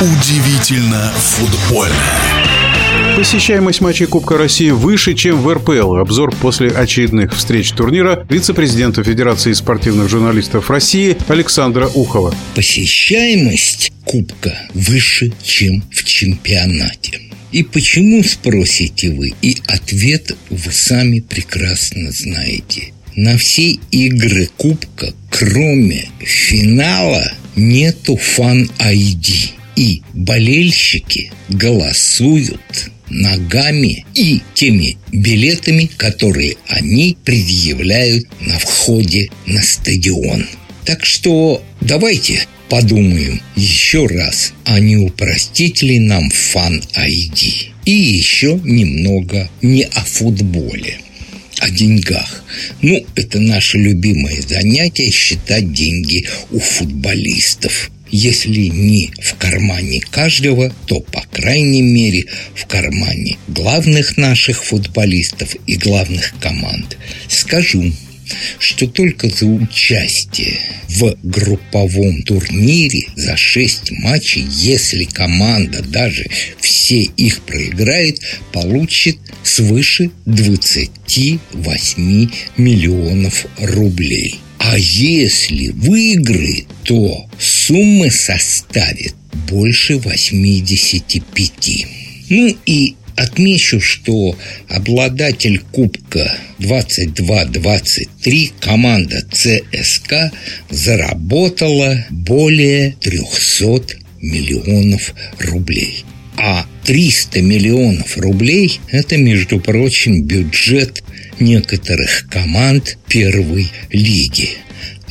Удивительно футбольно. Посещаемость матчей Кубка России выше, чем в РПЛ. Обзор после очередных встреч турнира вице-президента Федерации спортивных журналистов России Александра Ухова. Посещаемость Кубка выше, чем в чемпионате. И почему, спросите вы? И ответ вы сами прекрасно знаете. На все игры Кубка, кроме финала, нету фан-айди. И болельщики голосуют ногами и теми билетами, которые они предъявляют на входе на стадион. Так что давайте подумаем еще раз, а не упростить ли нам фан-айди. И еще немного не о футболе о деньгах. Ну, это наше любимое занятие – считать деньги у футболистов. Если не в кармане каждого, то, по крайней мере, в кармане главных наших футболистов и главных команд. Скажу, что только за участие в групповом турнире за 6 матчей, если команда даже все их проиграет, получит свыше 28 миллионов рублей. А если выиграет, то сумма составит больше 85. Ну и Отмечу, что обладатель Кубка 22-23 команда ЦСКА заработала более 300 миллионов рублей. А 300 миллионов рублей – это, между прочим, бюджет некоторых команд первой лиги.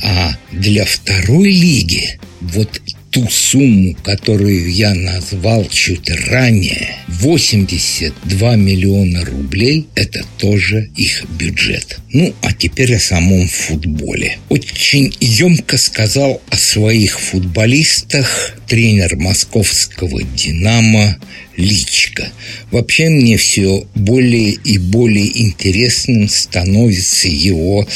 А для второй лиги вот ту сумму, которую я назвал чуть ранее, 82 миллиона рублей – это тоже их бюджет. Ну, а теперь о самом футболе. Очень емко сказал о своих футболистах тренер московского «Динамо» Личка. Вообще мне все более и более интересным становится его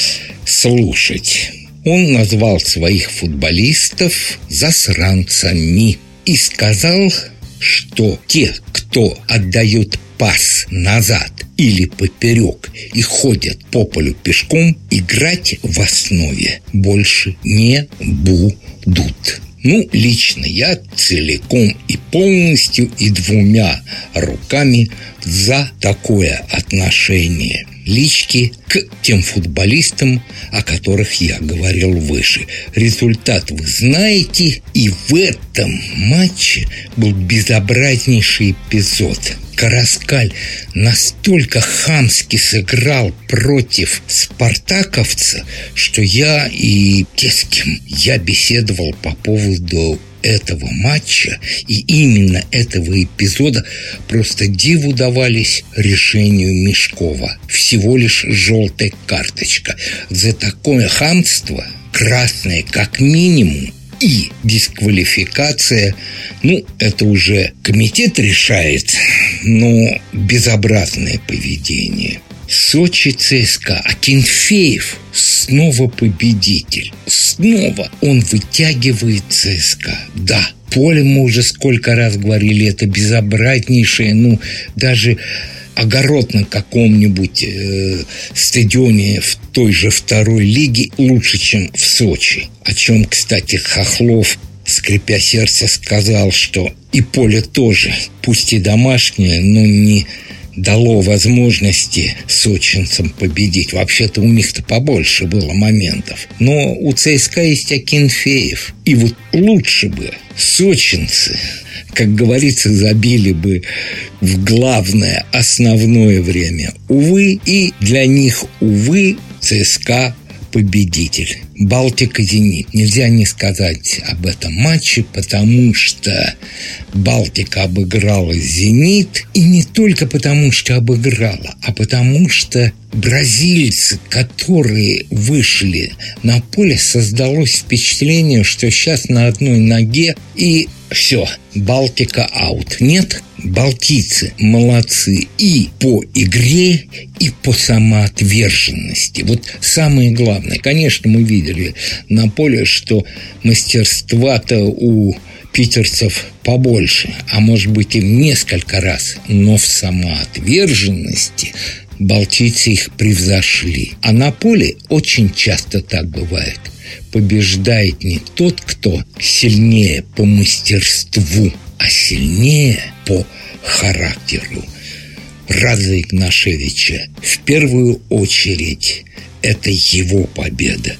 слушать. Он назвал своих футболистов засранцами и сказал, что те, кто отдают пас назад или поперек и ходят по полю пешком, играть в основе больше не будут. Ну, лично я целиком и полностью и двумя руками за такое отношение лички к тем футболистам, о которых я говорил выше. Результат вы знаете, и в этом матче был безобразнейший эпизод. Караскаль настолько хамски сыграл против спартаковца, что я и те, с кем я беседовал по поводу этого матча и именно этого эпизода просто диву давались решению Мешкова. Всего лишь желтая карточка. За такое хамство красное как минимум и дисквалификация, ну, это уже комитет решает, но безобразное поведение. Сочи ЦСКА, а Кенфеев снова победитель. Снова он вытягивает ЦСКА. Да, поле мы уже сколько раз говорили, это безобразнейшее, ну, даже огород на каком-нибудь э, стадионе в той же второй лиге лучше, чем в Сочи. О чем, кстати, Хохлов скрипя сердце, сказал, что и поле тоже, пусть и домашнее, но не дало возможности сочинцам победить. Вообще-то у них-то побольше было моментов. Но у ЦСКА есть Акинфеев. И вот лучше бы сочинцы, как говорится, забили бы в главное, основное время. Увы, и для них, увы, ЦСКА победитель. Балтика-Зенит. Нельзя не сказать об этом матче, потому что Балтика обыграла Зенит. И не только потому, что обыграла, а потому что бразильцы, которые вышли на поле, создалось впечатление, что сейчас на одной ноге и все, Балтика аут. Нет, балтийцы молодцы и по игре, и по самоотверженности. Вот самое главное. Конечно, мы видели на поле, что мастерства-то у питерцев побольше, а может быть и в несколько раз, но в самоотверженности балтийцы их превзошли. А на поле очень часто так бывает. Побеждает не тот, кто сильнее по мастерству, а сильнее по характеру. Раза Игнашевича в первую очередь это его победа.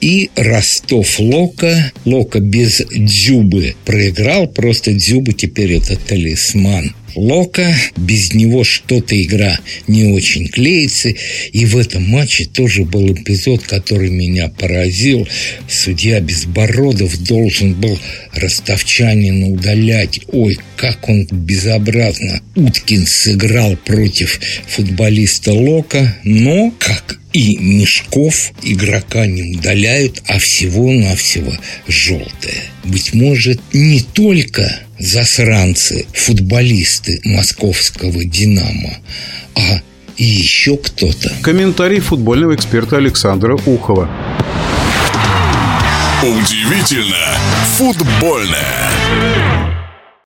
И Ростов Лока, Лока без Дзюбы проиграл, просто Дзюба теперь это талисман Лока. Без него что-то игра не очень клеится. И в этом матче тоже был эпизод, который меня поразил. Судья Безбородов должен был ростовчанина удалять. Ой, как он безобразно Уткин сыграл против футболиста Лока. Но, как и Мешков игрока не удаляют, а всего-навсего желтое. Быть может, не только засранцы, футболисты московского «Динамо», а и еще кто-то. Комментарий футбольного эксперта Александра Ухова. Удивительно футбольное.